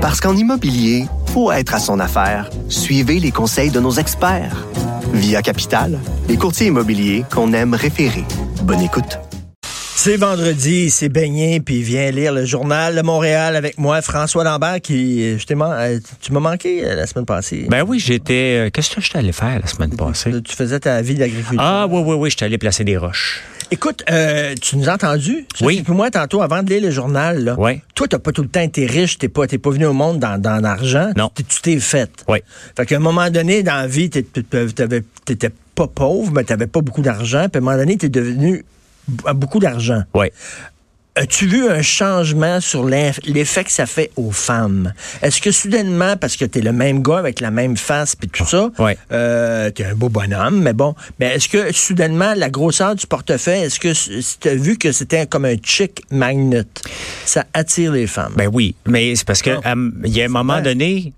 Parce qu'en immobilier, faut être à son affaire. Suivez les conseils de nos experts. Via Capital, les courtiers immobiliers qu'on aime référer. Bonne écoute. C'est vendredi, c'est baigné, puis viens lire le journal de Montréal avec moi, François Lambert, qui, je t'ai man- euh, tu m'as manqué euh, la semaine passée. Ben oui, j'étais. euh, Qu'est-ce que j'étais allé faire la semaine passée? Tu faisais ta vie d'agriculteur. Ah oui, oui, oui, j'étais allé placer des roches. Écoute, euh, tu nous as entendu? Oui. Puis moi, tantôt, avant de lire le journal, là, Oui. toi, t'as pas tout le temps été riche, t'es pas, t'es pas venu au monde dans, dans l'argent. Non. Tu tu t'es fait. Oui. Fait qu'à un moment donné, dans la vie, t'avais- t'étais pas pauvre, mais t'avais pas beaucoup d'argent. Puis à un moment donné, t'es devenu à beaucoup d'argent. Oui. As-tu vu un changement sur l'eff- l'effet que ça fait aux femmes? Est-ce que soudainement, parce que t'es le même gars avec la même face puis tout ça, Ouais. euh, t'es un beau bonhomme, mais bon, mais est-ce que soudainement, la grosseur du portefeuille, est-ce que t'as vu que c'était comme un chick magnet? Ça attire les femmes. Ben oui. Mais c'est parce que Ah. il y a un moment donné,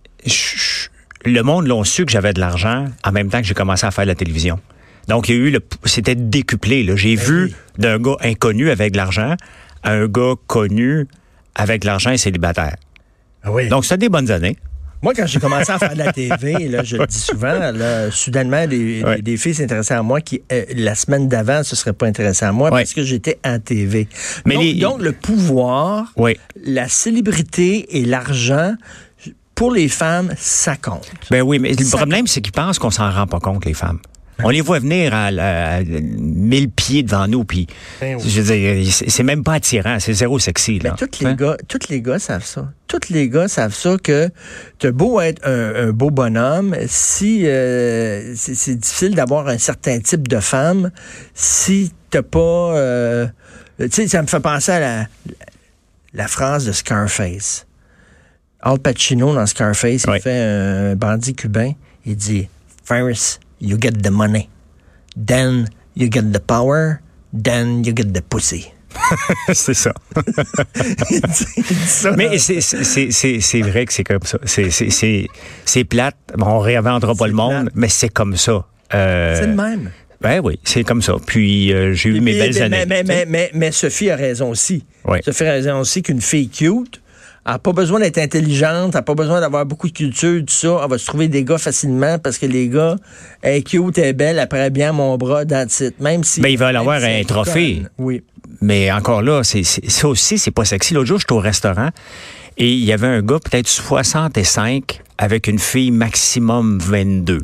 le monde l'ont su que j'avais de l'argent en même temps que j'ai commencé à faire de la télévision. Donc, il y a eu le. C'était décuplé. là. J'ai vu Ben oui. d'un gars inconnu avec de l'argent à un gars connu avec l'argent et célibataire. Ah oui. Donc, c'était des bonnes années. Moi, quand j'ai commencé à faire de la TV, là, je le dis souvent, là, soudainement, des, Ouais. des- des filles s'intéressaient à moi qui, euh, la semaine d'avant, se seraient pas intéressées à moi Ouais. parce que j'étais en TV. Mais donc, les- donc, le pouvoir, la célébrité et l'argent, pour les femmes, ça compte. Ben oui, mais le problème, c'est qu'ils pensent qu'on s'en rend pas compte, les femmes. On les voit venir à, à- à mille pieds devant nous, puis Ben oui. je veux dire, c'est même pas attirant, c'est zéro sexy. Mais Là. tous les Hein? gars, tous les gars savent ça. Tous les gars savent ça que t'as beau être un, un beau bonhomme, si euh, c'est difficile d'avoir un certain type de femme, si t'as pas, euh, tu sais, ça me fait penser à la, la phrase de Scarface. Al Pacino dans Scarface, Oui. il fait un bandit cubain. Il dit, First, you get the money, then you get the power, then you get the pussy. c'est ça. ça. Mais c'est- vrai que c'est comme ça. C'est- plate. Bon, on réinventera pas le monde, plate. mais c'est comme ça. Euh, C'est le même. Ben oui, c'est comme ça. Puis euh, j'ai eu mes belles mais, années. Mais, mais, mais, mais Sophie a raison aussi. Oui. Sophie a raison aussi qu'une fille cute n'a pas besoin d'être intelligente, n'a pas besoin d'avoir beaucoup de culture, tout ça. Elle va se trouver des gars facilement parce que les gars, elle est cute, elle est belle, elle prend bien mon bras, that's it. Même si. Ben, ils veulent avoir un elle trophée. conne. Oui. Mais encore là, c'est ça aussi, c'est pas sexy. L'autre jour, j'étais au restaurant et il y avait un gars, peut-être 65, avec une fille maximum 22.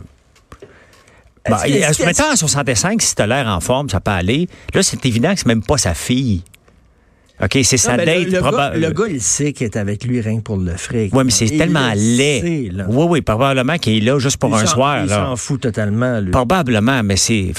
Bon, se mettant à 65, si t'as l'air en forme, ça peut aller. Là, c'est évident que c'est même pas sa fille. OK, c'est sa Non, mais date. le, gars, le gars, il sait qu'il est avec lui rien que pour le fric. Oui, mais c'est tellement le laid. sait, là. Oui, oui, probablement qu'il est là juste pour Il un soir. Il s'en fout totalement, lui. Probablement, mais c'est.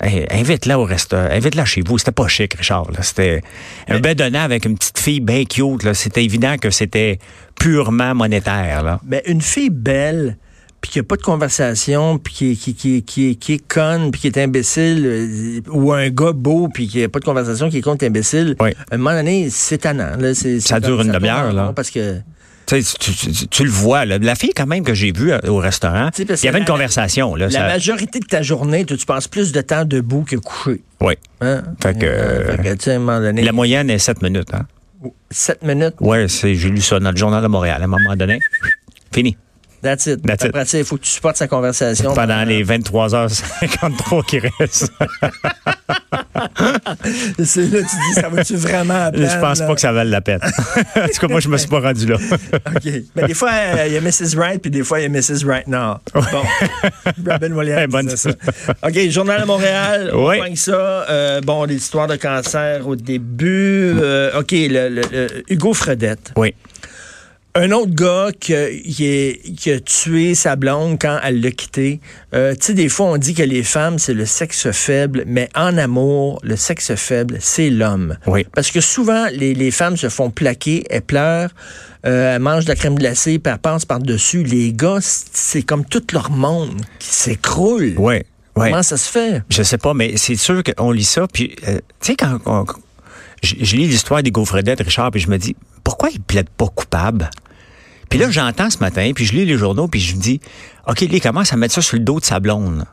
Hey, invite-la au restaurant. Invite-la chez vous. C'était pas chic, Richard. C'était un bedonnant avec une petite fille bien cute. là. C'était évident que c'était purement monétaire. Là. Ben, une fille belle, puis qui a pas de conversation, puis qui, qui, qui, qui, qui est conne, puis qui est imbécile, euh, ou un gars beau, puis qui a pas de conversation, qui est con, imbécile, Oui. à un moment donné, c'est tannant. Là, Ça dure une demi-heure, là. Parce que... Tu, sais, tu, tu- le vois. Là. La fille, quand même, que j'ai vue euh, au restaurant, il y avait une la- conversation. Là, La ça- majorité de ta journée, tu passes plus de temps debout que couché. Oui. Hein? Fait que, Euh, fait que, à un moment donné, La moyenne est 7 minutes. Hein? 7 minutes, Oui, j'ai lu ça dans le Journal de Montréal. À un moment donné, fini. That's it. That's. Après il faut que tu supportes sa conversation. Pendant les 23h53 qui restent. C'est là, tu dis, ça va-tu vraiment à peine, Je pense là? pas que ça vale la peine. en tout cas, moi, je me suis pas rendu là. OK. Mais des fois, euh, il y a Mrs. Right, puis des fois, il y a Mrs. Right Now. Bon. Robin Williams bonne. ça. OK, Journal de Montréal. On Oui. pogne ça. Euh, bon, l'histoire de cancer au début. Euh, OK, le, le- le- Hugo Fredette. Oui. Un autre gars qui a, qui est- qui a tué sa blonde quand elle l'a quitté. Euh, tu sais, des fois, on dit que les femmes, c'est le sexe faible, mais en amour, le sexe faible, c'est l'homme. Oui. Parce que souvent, les, les femmes se font plaquer, elles pleurent, euh, elles mangent de la crème glacée, puis elles passent par-dessus. Les gars, c'est comme tout leur monde qui s'écroule. Oui. Oui. Comment ça se fait? Je sais pas, mais c'est sûr qu'on lit ça. Puis, euh, tu sais, quand on- je, je lis l'histoire des gaufredettes, Richard, puis je me dis, pourquoi ils plaident pas coupables? Puis là, j'entends ce matin, puis je lis les journaux, puis je me dis, OK, il commence à mettre ça sur le dos de sa blonde.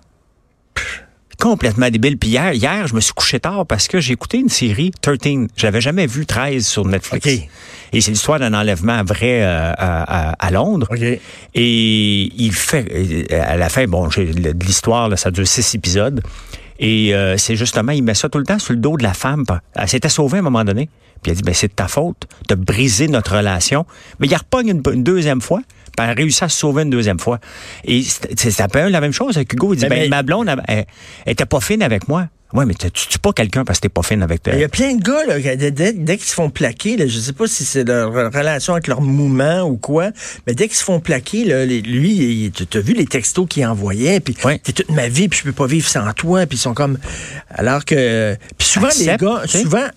complètement débile. Puis hier, hier, je me suis couché tard parce que j'ai écouté une série 13. J'avais jamais vu 13 sur Netflix. OK. Et c'est l'histoire d'un enlèvement vrai euh, à, à- à Londres. OK. Et il fait, euh, à la fin, bon, de l'histoire, ça dure six épisodes. Et euh, c'est justement, il met ça tout le temps sur le dos de la femme. Elle s'était sauvée à un moment donné. Puis elle dit, ben c'est de ta faute de briser notre relation. Mais il repogne une, une deuxième fois. Puis elle réussit à se sauver une deuxième fois. Et c'est c'est un peu la même chose avec Hugo. Il dit, Mais- ben, mais- ma blonde, elle, elle, elle était pas fine avec moi. Ouais, mais tu tues pas quelqu'un parce que t'es pas fine avec toi. Il y a plein de gars, là, dès, dès- dès qu'ils se font plaquer, là, je sais pas si c'est leur relation avec leur mouvement ou quoi, mais dès qu'ils se font plaquer, là, les- lui, tu as vu les textos qu'il envoyait, puis Ouais. t'es toute ma vie, puis je peux pas vivre sans toi, puis ils sont comme... Alors que... Puis souvent, Accepte, les gars, souvent,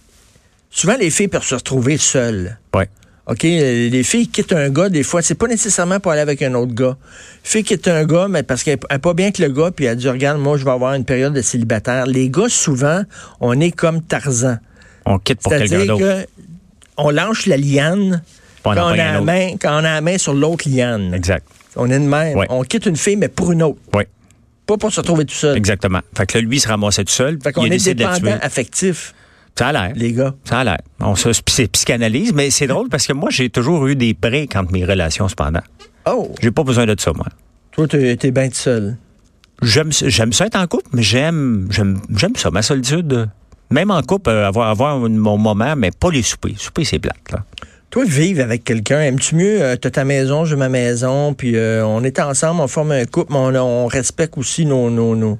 souvent, les filles peuvent se retrouver seules. Ouais. OK, les filles quittent un gars, des fois, c'est pas nécessairement pour aller avec un autre gars. Fille quitte un gars, mais parce qu'elle n'est pas bien que le gars, puis elle dit, regarde, moi, je vais avoir une période de célibataire. Les gars, souvent, on est comme Tarzan. On quitte pour quelqu'un C'est-à-dire d'autre. que on lâche la liane quand on, a la main, quand on a la main sur l'autre liane. Exact. On est de même. Ouais. On quitte une fille, mais pour une autre. Oui, Pas pour se retrouver tout seul. exactement. Fait que là, lui, il se ramassait tout seul. Fait qu'on est dépendant affectif, Ça a l'air. les gars. Ça a l'air. On se c'est psychanalyse, mais c'est drôle parce que moi, j'ai toujours eu des breaks entre mes relations, cependant. Oh, J'ai pas besoin de ça, moi. toi, t'es t'es bien tout seul. J'aime, j'aime ça être en couple, mais j'aime, j'aime, j'aime ça, ma solitude. Même en couple, euh, avoir, avoir mon moment, mais pas les soupers. Souper, c'est plate, là. Toi, vivre avec quelqu'un, aimes-tu mieux, euh, t'as ta maison, j'ai ma maison, puis euh, on est ensemble, on forme un couple, mais on, on respecte aussi nos... nos, nos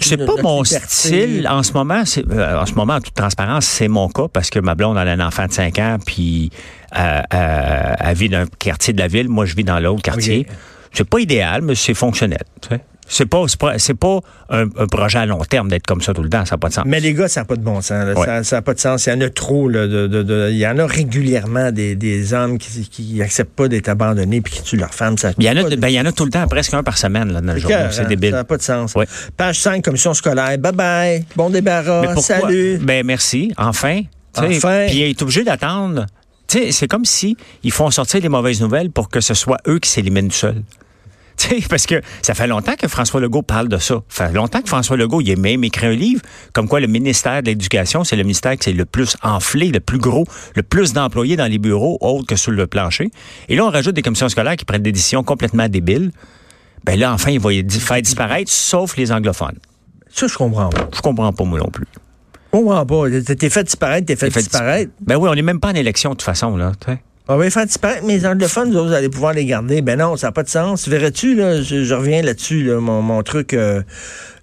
C'est pas mon liberté. style. En ce moment, c'est, euh, en ce moment, en toute transparence, c'est mon cas parce que ma blonde elle a un enfant de 5 ans, puis euh, euh, elle vit dans un quartier de la ville. Moi, je vis dans l'autre quartier. C'est pas idéal, mais c'est fonctionnel. tu sais. C'est pas, c'est pas, un, un projet à long terme d'être comme ça tout le temps. Ça n'a pas de sens. Mais les gars, ça n'a pas de bon sens. Ouais. Ça n'a pas de sens. Il y en a trop. là, de, de- de- il y en a régulièrement des, des hommes qui, qui acceptent pas d'être abandonnés puis qui tuent leur femme. Ça Il y en a, de- ben, il y en a tout le temps, presque un par semaine là, dans le journal. C'est débile. Ça n'a pas de sens. Ouais. Page 5, commission scolaire. Bye bye. Bon débarras. Salut. Ben merci, enfin. Enfin. Puis il est obligé d'attendre. C'est comme si ils font sortir les mauvaises nouvelles pour que ce soit eux qui s'éliminent seuls. Parce que ça fait longtemps que François Legault parle de ça. Ça fait longtemps que François Legault, il a même écrit un livre comme quoi le ministère de l'Éducation, c'est le ministère qui est le plus enflé, le plus gros, le plus d'employés dans les bureaux, autres que sur le plancher. Et là, on rajoute des commissions scolaires qui prennent des décisions complètement débiles. Ben là, enfin, il va faire disparaître, sauf les anglophones. Ça, je comprends pas. Je comprends pas, moi non plus. Je comprends pas. T'es- fait disparaître, t'es fait, Fait disparaître. Ben oui, on n'est même pas en élection de toute façon, là. On va les faire disparaître, mais les anglophones, vous, allez pouvoir les garder. Ben non, ça n'a pas de sens. Verrais-tu, là, je, je reviens là-dessus, là, mon, mon truc, euh,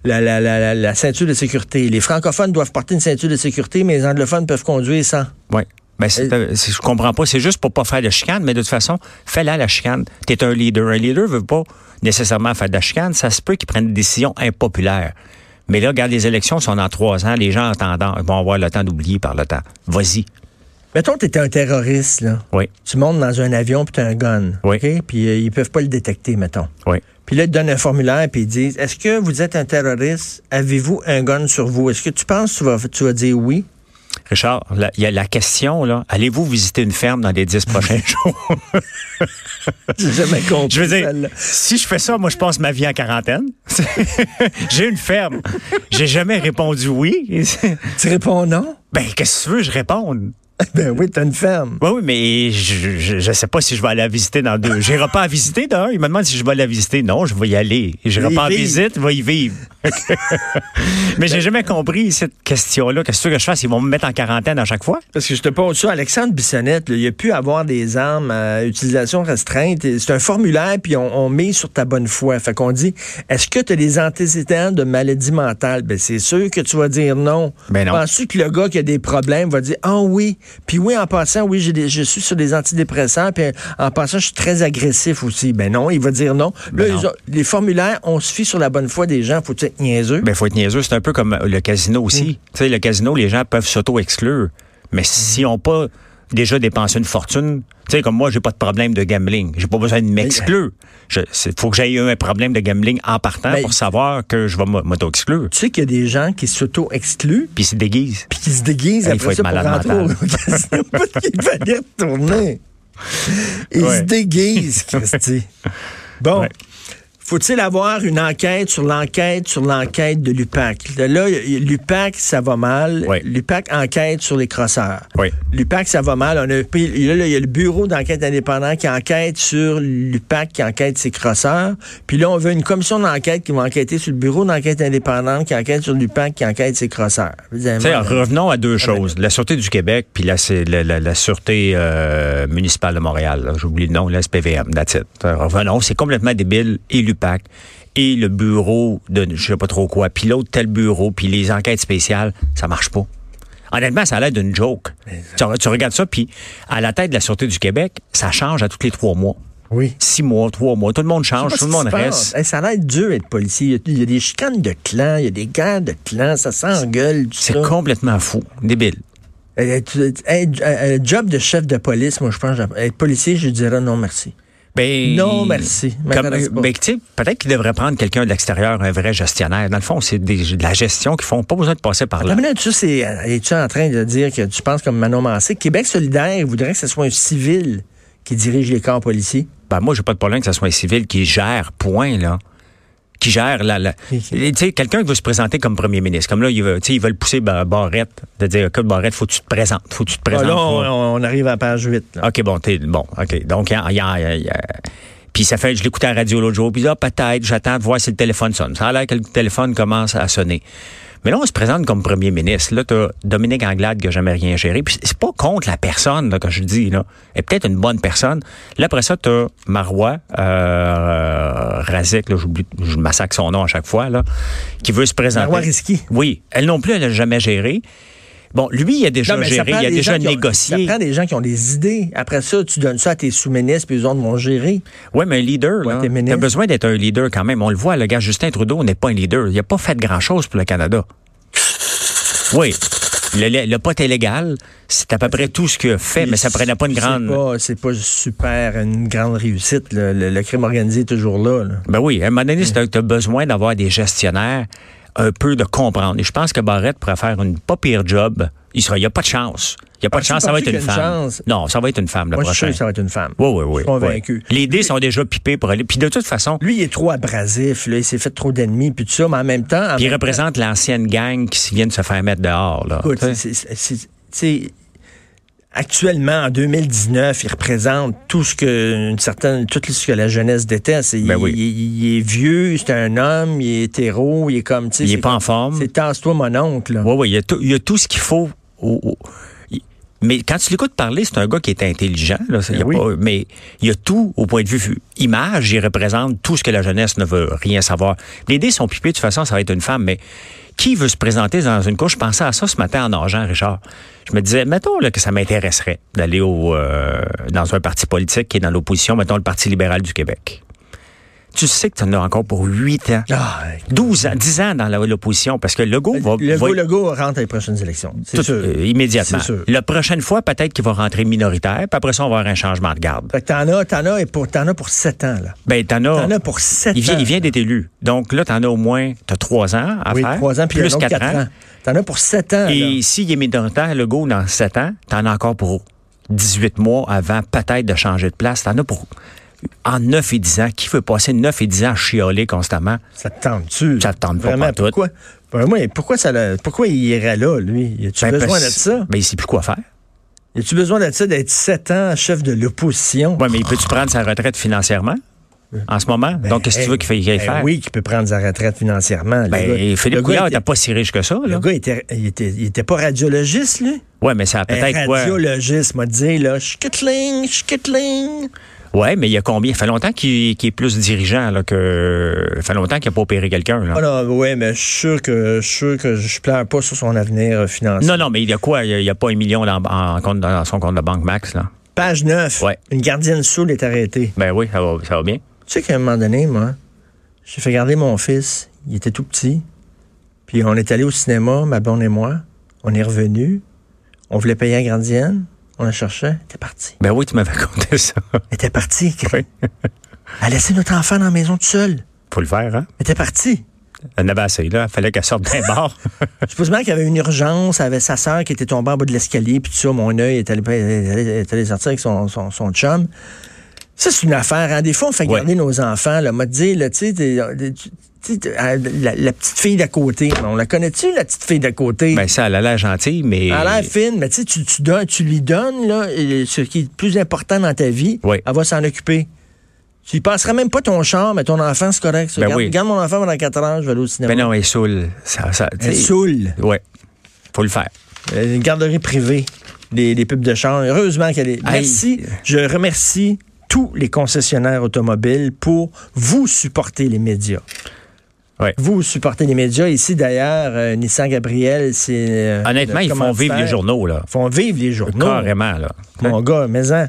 la, la, la, la, la ceinture de sécurité. Les francophones doivent porter une ceinture de sécurité, mais les anglophones peuvent conduire sans. Oui. Ben, c'est, euh, c'est- je comprends pas. C'est juste pour pas faire de chicane, mais de toute façon, fais-la la chicane. T'es un leader. Un leader veut pas nécessairement faire de la chicane. Ça se peut qu'il prenne des décisions impopulaires. Mais là, regarde, les élections sont dans trois ans. Les gens entendant, vont avoir le temps d'oublier par le temps. Vas-y. Mettons, t'étais un terroriste, là. Oui, Tu montes dans un avion, puis t'as un gun. Oui. OK? Puis euh, ils peuvent pas le détecter, mettons. oui. Puis là, ils te donnent un formulaire, puis ils disent Est-ce que vous êtes un terroriste? Avez-vous un gun sur vous? Est-ce que tu penses que tu vas, tu vas dire oui? Richard, il y a la question, là. Allez-vous visiter une ferme dans les dix prochains jours? J'ai jamais compris. Je veux dire, celle-là. si je fais ça, moi, je passe ma vie en quarantaine. J'ai une ferme. J'ai jamais répondu oui. Tu réponds non? Ben, qu'est-ce que tu veux, je réponde? Ben oui, t'as une ferme. Oui, oui, mais je, je, je sais pas si je vais aller la visiter dans deux. J'irai pas à visiter d'un. Il me demande si je vais la visiter. Non, je vais y aller. J'irai pas en visite, je vais y vivre. mais j'ai jamais compris cette question-là. Qu'est-ce que je fasse? Ils vont me mettre en quarantaine à chaque fois? Parce que je te pose ça, Alexandre Bissonnette, là, il a pu avoir des armes à utilisation restreinte. C'est un formulaire, puis on, on met sur ta bonne foi. Fait qu'on dit, est-ce que tu as des antécédents de maladie mentale? Ben, c'est sûr que tu vas dire non. Ben non. Penses-tu que le gars qui a des problèmes va dire, ah oui, puis oui, en passant, oui, j'ai des- je suis sur des antidépresseurs, puis en passant, je suis très agressif aussi. Ben non, il va dire non. Ben là, non. les formulaires, on se fie sur la bonne foi des gens. Faut être niaiseux? Ben, faut être niaiseux. C'est un peu comme le casino aussi. Tu sais, le casino, les gens peuvent s'auto-exclure. Mais s'ils n'ont pas déjà dépensé une fortune, tu sais, comme moi, j'ai pas de problème de gambling. J'ai pas besoin de m'exclure. Il faut que j'aie eu un problème de gambling en partant Ben, pour savoir que je vais m'auto-exclure. Tu sais qu'il y a des gens qui s'auto-excluent Puis ils se déguisent. puis qui se déguisent Il après faut être ça pour malade rentrer au fallait retourner. Ils Ouais. se déguisent, Christy. Bon. Ouais. Faut-il avoir une enquête sur l'enquête sur l'enquête de l'UPAC? Là, l'UPAC, ça va mal. Oui. L'UPAC enquête sur les crosseurs. Oui. L'UPAC, ça va mal. On a, là, il y a le bureau d'enquête indépendant qui enquête sur l'UPAC, qui enquête ses crosseurs. Puis là, on veut une commission d'enquête qui va enquêter sur le bureau d'enquête indépendante, qui enquête sur l'UPAC, qui enquête ses crosseurs. Sais, revenons à deux choses. La Sûreté du Québec, puis la, la, la- la Sûreté euh, municipale de Montréal. J'oublie le nom, la SPVM, that's it. Euh, Revenons, c'est complètement débile. Et et le bureau de je sais pas trop quoi, puis l'autre tel bureau, puis les enquêtes spéciales, ça marche pas. Honnêtement, ça a l'air d'une joke. Tu, tu regardes ça, puis à la tête de la Sûreté du Québec, ça change à tous les trois mois. Oui. Six mois, trois mois, tout le monde change, tout le monde reste. Hey, ça a l'air dur être policier. Il y a- Il y, a des chicanes de clans, il y a des guerres de clans, ça s'engueule. C'est complètement fou, débile. Euh, hey, j- euh, job de chef de police, moi, je pense, être policier, je dirais non, merci. Ben, Non, merci. Comme, ben, tu sais, peut-être qu'il devrait prendre quelqu'un de l'extérieur, un vrai gestionnaire. Dans le fond, c'est de la gestion qui font pas besoin de passer par là. La minute, tu sais, es-tu en train de dire que tu penses comme Manon Massé? Québec solidaire voudrait que ce soit un civil qui dirige les corps policiers? Ben, moi, j'ai pas de problème que ce soit un civil qui gère, point, là. Qui gère la. Tu sais, quelqu'un qui veut se présenter comme premier ministre. Comme là, il veut, tu sais, ils veulent pousser Ba- Barrette, de dire, écoute, Barrette, faut que tu te présentes. Faut que tu te Ah, présentes. là, on, arrive à la page 8. là. OK, bon, t'es bon. OK. Donc, il y a- il y a- il y a- puis ça fait, je l'écoutais à la radio l'autre jour, puis ah, peut-être, j'attends de voir si le téléphone sonne. Ça a l'air que le téléphone commence à sonner. Mais là, on se présente comme premier ministre. Là, t'as Dominique Anglade qui n'a jamais rien géré. Puis c'est pas contre la personne là, que je dis. Là. Elle est peut-être une bonne personne. Là, après ça, t'as Marois, euh, Razek, là, j'oublie, je massacre son nom à chaque fois, là, qui veut se présenter. Marois Risky. Oui. Elle non plus, elle n'a jamais géré. Bon, lui, il a déjà Non, géré, il a des déjà gens qui ont- négocié. ça prend des gens qui ont des idées. Après ça, tu donnes ça à tes sous-ministres, puis les autres vont gérer. Oui, mais un leader, Ouais, besoin d'être un leader quand même. On le voit, le gars Justin Trudeau n'est pas un leader. Il n'a pas fait grand-chose pour le Canada. Oui. Le, le, le pote illégal, c'est à peu près tout ce qu'il a fait, mais ça prenait pas une grande... pas- C'est pas, super, une grande réussite. Le, le crime organisé est toujours là. là. Ben oui, à un moment donné, tu as besoin d'avoir des gestionnaires un peu de comprendre. Et je pense que Barrette pourrait faire une pas pire job. Il sera, il n'y a pas de chance. Il n'y a pas Ah, de chance, ça va être une femme. chance? Non, ça va être une femme, la Moi, je prochaine. ça va être une femme. Oui, oui, oui. Je suis convaincu. oui. Les dés sont déjà pipés pour aller. Puis de toute façon, Lui, il est trop abrasif. Là. Il s'est fait trop d'ennemis, puis tout ça, mais en même temps... en puis il temps- représente l'ancienne gang qui vient de se faire mettre dehors. Là. Écoute, c'est- actuellement, en 2019, il représente tout ce que une certaine, tout ce que la jeunesse déteste. Il, Ben oui. il- il est vieux, c'est un homme, il est hétéro, il est comme, tu sais, Il est pas comme- en forme. C'est tasse-toi mon oncle. là. Oui, oui, il y a tout, il y a tout ce qu'il faut. au- au- il- mais quand tu l'écoutes parler, c'est un gars qui est intelligent. Là, il y a Ben oui. pas- mais il y a tout au point de vue image. Il représente tout ce que la jeunesse ne veut rien savoir. Les dés sont pipés, de toute façon, ça va être une femme. Mais qui veut se présenter dans une couche? Je pensais à ça ce matin en argent, Richard. Je me disais, mettons là, que ça m'intéresserait d'aller au euh, dans un parti politique qui est dans l'opposition, mettons le Parti libéral du Québec. Tu sais que tu en as encore pour 8 ans. Ah, 12 ans, 10 ans dans l'opposition, parce que Legault va... le va- go, le go rentre à les prochaines élections. C'est sûr. euh, immédiatement. Sûr. La prochaine fois, peut-être qu'il va rentrer minoritaire, puis après ça, on va avoir un changement de garde. Fait que t'en as, t'en as, et pour, t'en as pour 7 ans, là. Ben, t'en as. T'en as pour 7 il vient, ans. il vient d'être élu. Donc là, t'en as au moins, t'as trois ans à oui, faire. 3 ans, puis plus un autre 4 4 ans. ans. T'en as pour 7 ans, Et s'il est minoritaire, le go, dans 7 ans, t'en as encore pour 18 mois avant peut-être de changer de place. T'en as pour. En 9 et 10 ans. Qui veut passer 9 et 10 ans à chialer constamment? Ça te tente-tu? Ça te tente pas Vraiment, pantoute. pourquoi? Vraiment, pourquoi, ça, pourquoi il irait là, lui? Y a-tu Ben, besoin de ça? Ben, il sait plus quoi faire. Y a-tu besoin de ça, d'être 7 ans chef de l'opposition? Ouais, mais peux-tu prendre sa retraite financièrement en ce moment? Donc, qu'est-ce que tu veux qu'il fasse Ben faire? oui, qu'il peut prendre sa retraite financièrement. Le Ben, gars- Philippe le Couillard était- n'était pas si riche que ça. Là. Le gars, était, il, était, il était pas radiologiste, lui? Ouais, mais ça a peut-être radiologiste m'a dit, là, schkittling, schkittling. Ouais, mais il y a combien? Ça fait longtemps qu'il est plus dirigeant là, que. Ça fait longtemps qu'il n'a pas opéré quelqu'un. là. Ah non, ouais, mais je suis sûr que je sûr que je pleure pas sur son avenir euh, financier. Non, non, mais il y a quoi? Il n'y a, pas un million dans, en compte, dans son compte de banque max, là. Page 9. Ouais. Une gardienne saoule est arrêtée. Ben oui, ça va, ça va bien. Tu sais qu'à un moment donné, moi, j'ai fait garder mon fils. Il était tout petit. Puis on est allé au cinéma, ma blonde et moi. On est revenu. On voulait payer la gardienne. On la cherchait. Elle était partie. Ben oui, tu m'avais conté ça. Elle était partie. Oui. Elle a laissé notre enfant dans la maison tout seul. Faut le faire, hein? Elle était partie. Elle en avait assez, là. Il fallait qu'elle sorte d'un bar. Supposément qu'il y avait une urgence, elle avait sa sœur qui était tombée en bas de l'escalier, puis tout ça, mon œil est allé, est allé- est allé sortir avec son, son, son chum. Ça, c'est une affaire. Hein. Des fois, on fait Ouais. garder nos enfants. Là, m'a dit, là, tu sais, la, la petite fille d'à côté. On la connaît-tu, la petite fille d'à côté? Ben, ça, elle a l'air gentille, mais. Elle a l'air fine, mais tu tu, tu donnes- tu lui donnes là, ce qui est le plus important dans ta vie. Oui. Elle va s'en occuper. Tu y passeras même pas ton char, mais ton enfant, c'est correct. Ben Garde, oui. garde mon enfant pendant 4 heures, je vais aller au cinéma. Ben non, elle est saoule. Ça, ça, tu Elle saoule. Ouais. Faut le faire. Euh, Une garderie privée, des, des pubs de char. Heureusement qu'elle est. Merci. Je remercie tous les concessionnaires automobiles pour vous supporter les médias. Vous supportez les médias. Ici, d'ailleurs, euh, Nissan Gabriel, c'est. euh, Honnêtement, ils font vivre les journaux, là. Ils font vivre les journaux. Carrément, là. Mon gars, mais hein.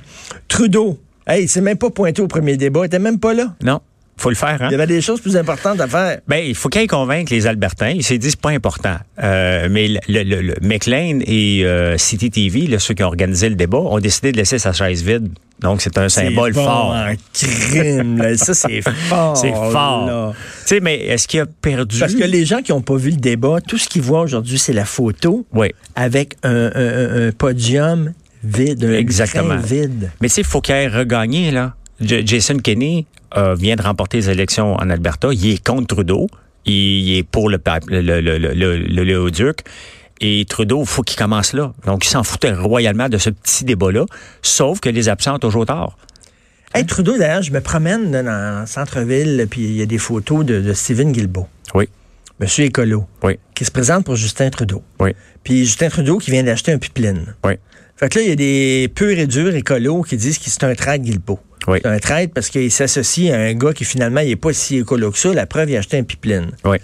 Trudeau. Hey, il s'est même pas pointé au premier débat. Il était même pas là. Non. Faut le faire, hein? Il y avait des choses plus importantes à faire. Ben, il faut qu'il convainque les Albertains. Il s'est dit c'est pas important. Euh, mais le, le, le- le McLean et euh, City TV, là, ceux qui ont organisé le débat, ont décidé de laisser sa chaise vide. Donc c'est un symbole C'est bon fort. en crime, là. Ça, c'est fort. C'est fort. Tu sais, mais est-ce qu'il a perdu? Parce que les gens qui n'ont pas vu le débat, tout ce qu'ils voient aujourd'hui, c'est la photo Oui. avec un, un- un- un podium vide, un Exactement. vide. Mais tu sais, il faut qu'il ait regagné, là. Jason Kenney euh, vient de remporter les élections en Alberta. Il est contre Trudeau. Il, est pour le, pa- le, le, le, le, le- le Léoduc. Et Trudeau, il faut qu'il commence là. Donc, il s'en foutait royalement de ce petit débat-là, sauf que les absents ont toujours tort. Hey, Trudeau, d'ailleurs, je me promène dans le centre-ville, puis il y a des photos de, de Stephen Guilbeault, Oui, monsieur écolo, oui, qui se présente pour Justin Trudeau. oui, Puis Justin Trudeau qui vient d'acheter un pipeline. oui. Fait que là, il y a des purs et durs écolos qui disent que c'est un traite Guilbeault. Oui. C'est un traite parce qu'il s'associe à un gars qui finalement il est pas si écolo que ça. La preuve, il a acheté un pipeline. Oui.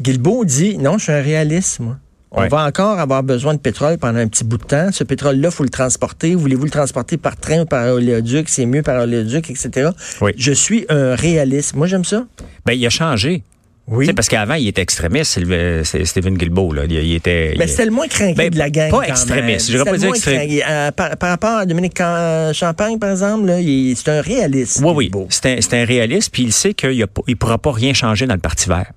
Guilbeault dit non, je suis un réaliste, moi. On va encore avoir besoin de pétrole pendant un petit bout de temps. Ce pétrole-là, il faut le transporter. Voulez-vous le transporter par train ou par oléoduc? C'est mieux par oléoduc, etc. Oui. Je suis un réaliste. Moi, j'aime ça. Ben, il a changé. Oui. Parce qu'avant, il était extrémiste, c'est Stephen Guilbeault. Là. Il, il était. Mais il- c'était le moins craqué Ben, de la gang. pas extrémiste. Je pas dire moins extré- craqué. Euh, par, par rapport à Dominique Cam- Champagne, par exemple, là, il- c'est un réaliste. Oui, oui. C'est un, c'est un réaliste, puis il sait qu'il ne pourra pas rien changer dans le Parti vert.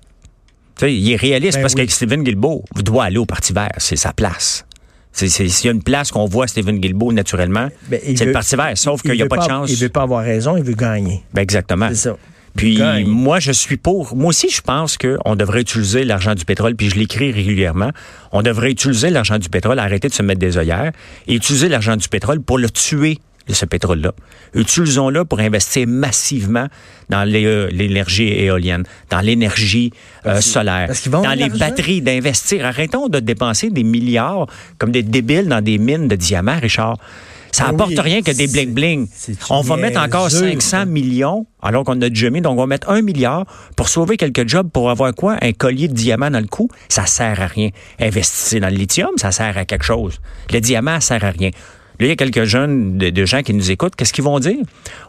Il est réaliste Ben parce oui. que Stephen Guilbeault doit aller au Parti vert. C'est sa place. C'est- c'est- S'il y a une place qu'on voit Stephen Guilbeault naturellement, Ben, c'est veut- le Parti vert. Sauf il qu'il n'y a pas de chance. Il veut pas avoir raison, il veut gagner. Ben, exactement. C'est ça. Puis Gagne. moi, je suis pour. Moi aussi, je pense qu'on devrait utiliser l'argent du pétrole, puis je l'écris régulièrement. On devrait utiliser l'argent du pétrole, arrêter de se mettre des œillères, et utiliser l'argent du pétrole pour le tuer, ce pétrole-là. Utilisons-le pour investir massivement dans euh, l'énergie éolienne, dans l'énergie euh, solaire, dans les de batteries, d'investir. Arrêtons de dépenser des milliards comme des débiles dans des mines de diamants, Richard. Ça Ben apporte oui, rien que des bling-bling. On va mettre encore niaiseux, 500 ça. millions alors qu'on a déjà mis. Donc, on va mettre un milliard pour sauver quelques jobs pour avoir quoi? Un collier de diamants dans le cou? Ça sert à rien. Investissez dans le lithium, ça sert à quelque chose. Le diamant, ça sert à rien. Là, il y a quelques jeunes de, de gens qui nous écoutent. Qu'est-ce qu'ils vont dire?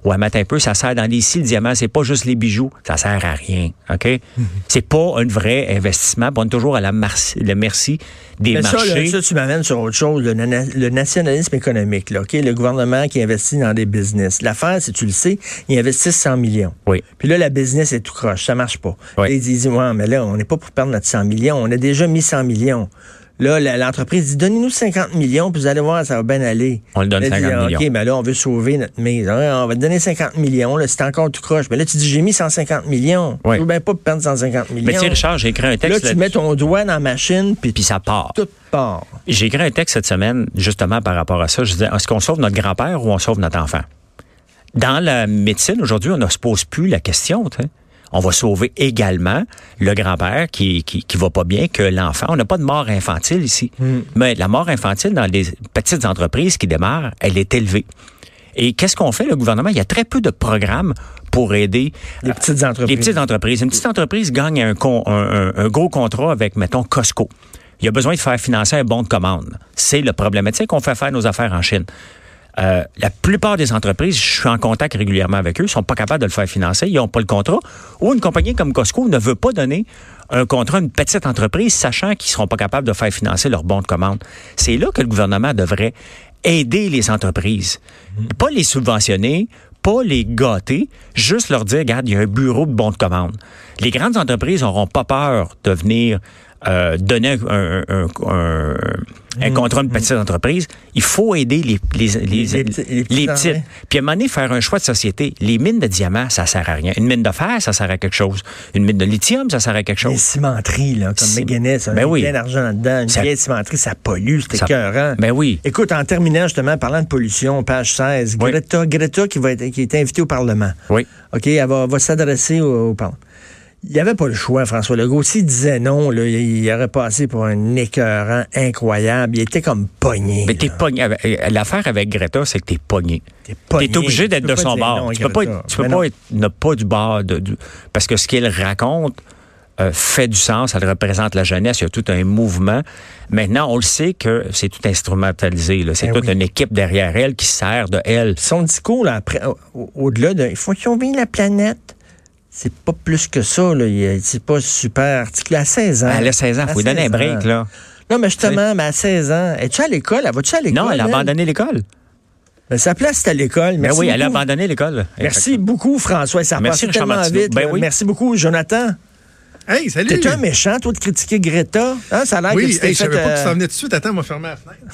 Ouais, mais attends un peu, ça sert dans les scies, le diamant, c'est pas juste les bijoux. Ça sert à rien. OK? Mhm. C'est pas un vrai investissement. On est toujours à la merci, le merci des Mais ça, marchés. là, ça, tu m'amènes sur autre chose, le, nationalisme économique, là, OK? Le gouvernement qui investit dans des business. L'affaire, si tu le sais, ils investissent 100 millions. Oui. Puis là, la business est tout croche, ça marche pas. Oui. Là, ils disent, ouais, mais là, on n'est pas pour perdre notre 100 millions, on a déjà mis 100 millions. Là, l'entreprise dit, donnez-nous 50 millions, puis vous allez voir, ça va bien aller. On le donne Là, 50 dit, millions. OK, mais là, on veut sauver notre mise. Ouais, on va te donner 50 millions, là, c'est encore tout croche. Mais là, tu dis, j'ai mis 150 millions. Oui. Je veux bien pas perdre 150 millions. Mais tu sais, Richard, j'ai écrit un là, texte. tu mets ton doigt dans la machine, puis Puis ça part. tout part. J'ai écrit un texte cette semaine, justement, par rapport à ça. Je disais, est-ce qu'on sauve notre grand-père ou on sauve notre enfant? Dans la médecine, aujourd'hui, on ne se pose plus la question. tu sais. On va sauver également le grand-père qui, qui, qui va pas bien que l'enfant. On n'a pas de mort infantile ici. Mais la mort infantile dans les petites entreprises qui démarrent, elle est élevée. Et qu'est-ce qu'on fait, le gouvernement? Il y a très peu de programmes pour aider Les petites entreprises. les petites entreprises. Une petite entreprise gagne un, con- un- un- un gros contrat avec, mettons, Costco. Il a besoin de faire financer un bon de commande. C'est le problématique qu'on fait faire nos affaires en Chine. Euh, la plupart des entreprises, je suis en contact régulièrement avec eux, sont pas capables de le faire financer, ils n'ont pas le contrat. Ou une compagnie comme Costco ne veut pas donner un contrat à une petite entreprise, sachant qu'ils seront pas capables de faire financer leur bon de commande. C'est là que le gouvernement devrait aider les entreprises. Pas les subventionner, pas les gâter, juste leur dire, regarde, il y a un bureau de bon de commande. Les grandes entreprises n'auront pas peur de venir euh, donner un, un, un, un contrat à une petite entreprise, il faut aider les, les, les, Les les les petites. Puis à un moment donné, faire un choix de société. Les mines de diamants, ça sert à rien. Une mine de fer, ça sert à quelque chose. Une mine de lithium, ça sert à quelque Les chose. cimenteries, là, comme McGuinness, Ben a oui. plein d'argent là-dedans. Une Ça- vieille cimenterie, ça pollue, c'est Ça- écœurant. Ben oui. Écoute, en terminant, justement, parlant de pollution, page 16, Oui. Greta, Greta qui, va être, qui est invitée au Parlement. Oui. OK, elle va, va s'adresser au, au Parlement. Il n'y avait pas le choix, François Legault. S'il disait non, là, il, aurait passé pour un écœurant incroyable. Il était comme pogné. Mais t'es pogné. euh, L'affaire avec Greta, c'est que t'es pogné. T'es pogné. T'es obligé d'être de son bord. non tu peux pas être, tu peux pas être, ne pas du bord de, du- parce que ce qu'elle raconte euh, fait du sens. Elle représente la jeunesse. Il y a tout un mouvement. Maintenant, on le sait que c'est tout instrumentalisé. C'est Ben toute oui. une équipe derrière elle qui sert de elle. Son discours, là, après, au- au-delà de il faut sauver la planète, c'est pas plus que ça. Là. Il- C'est pas super articulé. À 16 ans. Elle a 16 ans. À faut lui donner un 16 break, ans. là. Non, mais justement, mais à 16 ans. Es-tu à l'école? Elle va-tu à l'école? Non, elle a abandonné l'école. Ben, sa place, c'est à l'école. Ben Merci oui, elle a abandonné l'école. Merci beaucoup, François. Ça Merci, tellement vite. Ben oui. Merci beaucoup, Jonathan. Hey, salut! T'es un méchant, toi, de critiquer Greta. Hein, ça a l'air que Oui, tu t'es hey, je fait... savais pas que tu euh, t'en venais tout de suite. Attends, on va fermer la fenêtre.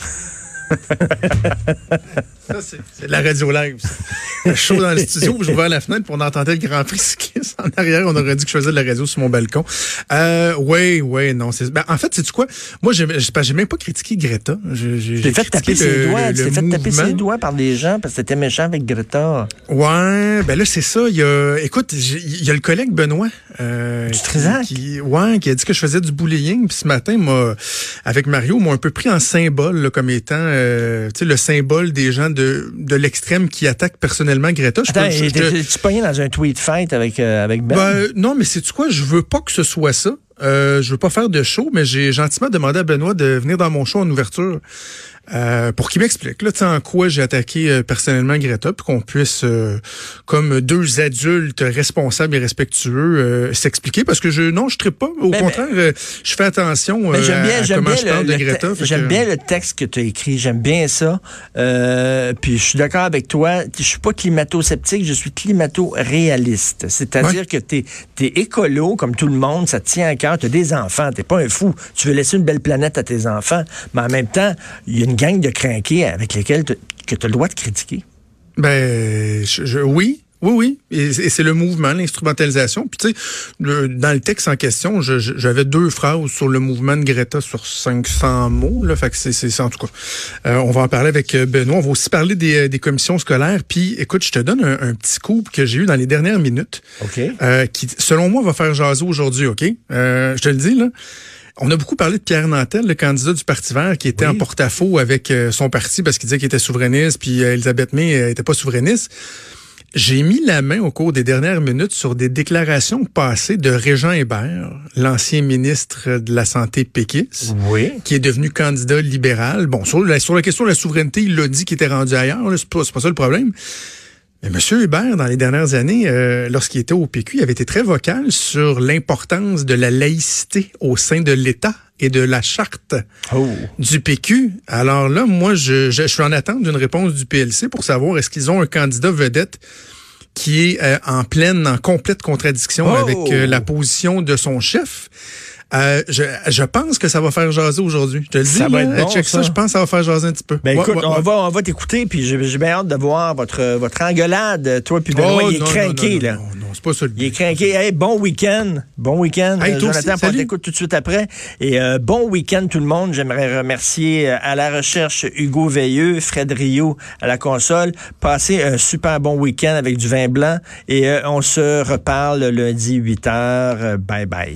ça, c'est de la radio live. C'était chaud dans le studio, j'ai ouvert la fenêtre, puis on entendait le Grand Prix en arrière. On aurait dit que je faisais de la radio sur mon balcon. Euh, oui, oui, non. Ben, en fait, c'est tu quoi? Moi, j'ai même pas critiqué Greta. J'ai- fait taper ses doigts. Tu t'es fait taper ses doigts par des gens parce que t'étais méchant avec Greta. Ouais, ben là c'est ça. Il y a, écoute, il y a le collègue Benoît, euh, Du qui, Trisac? qui- ouais, qui a dit que je faisais du bullying. Puis ce matin, moi, avec Mario, m'ont un peu pris en symbole là, comme étant, euh, le symbole des gens de, de l'extrême qui attaquent personnellement Greta. Je Attends, peux- je- je te- t'es- tu pogné dans un tweet fight avec, euh, avec Ben? ben, non, mais c'est quoi, je veux pas que ce soit ça. Euh, je veux pas faire de show, mais j'ai gentiment demandé à Benoît de venir dans mon show en ouverture euh, pour qu'il m'explique là, tu sais, en quoi j'ai attaqué euh, personnellement Greta, puis qu'on puisse, comme deux adultes responsables et respectueux, s'expliquer. Parce que je, non, je ne pas. Au Ben, contraire, euh, je fais attention euh, j'aime bien, à j'aime comment bien je le- parle de le Greta. te- fait J'aime que- bien le texte que tu as écrit. J'aime bien ça. Puis je suis d'accord avec toi. Je suis pas climato-sceptique, je suis climato-réaliste. C'est-à-dire que tu es, écolo, comme tout le monde, ça te tient à cœur. Tu as des enfants, tu pas un fou. Tu veux laisser une belle planète à tes enfants. Mais en même temps, il y a une gang de crinqués avec lesquels que tu as le droit de critiquer. Ben, oui. Oui, oui. Et, c'est le mouvement, l'instrumentalisation. Puis, tu sais, le- dans le texte en question, j'avais deux phrases sur le mouvement de Greta sur 500 mots. Là, fait que c'est, en tout cas. Euh, on va en parler avec euh, Benoît. On va aussi parler des, euh, des commissions scolaires. Puis, écoute, je te donne un, un petit coup que j'ai eu dans les dernières minutes. OK. euh, qui, selon moi, va faire jaser aujourd'hui, OK? Euh, je te le dis, là. On a beaucoup parlé de Pierre Nantel, le candidat du Parti vert, qui était Oui. en porte-à-faux avec son parti parce qu'il disait qu'il était souverainiste, puis Elisabeth May euh, était pas souverainiste. J'ai mis la main au cours des dernières minutes sur des déclarations passées de Régent Hébert, l'ancien ministre de la Santé péquiste, Oui. qui est devenu candidat libéral. Bon, sur la, sur la question de la souveraineté, il l'a dit qu'il était rendu ailleurs. C'est pas, c'est pas ça le problème. Mais M. Hébert, dans les dernières années, euh, lorsqu'il était au PQ, il avait été très vocal sur l'importance de la laïcité au sein de l'État et de la charte Oh. du PQ. Alors là, moi, je, je, je suis en attente d'une réponse du PLC pour savoir est-ce qu'ils ont un candidat vedette qui est euh, en pleine, en complète contradiction Oh! avec euh, la position de son chef. Euh, je, je pense que ça va faire jaser aujourd'hui. Je te le dis, Ça va être bon, check ça. ça. je pense que ça va faire jaser un petit peu. Ben Ouais, écoute, ouais, on ouais. va, on va t'écouter, puis j'ai bien hâte de voir votre, votre engueulade. Toi, puis Benoît, Oh, il est non, craqué, non, là. Non, non, c'est pas ça le Il est craqué. Hey, bon week-end. Bon week-end. Hey, Jonathan, on t'écoute tout de suite après. Et euh, bon week-end tout le monde. J'aimerais remercier euh, à la recherche Hugo Veilleux, Fred Rio à la console. Passez un super bon week-end avec du vin blanc. Et euh, on se reparle lundi 8h. Bye bye.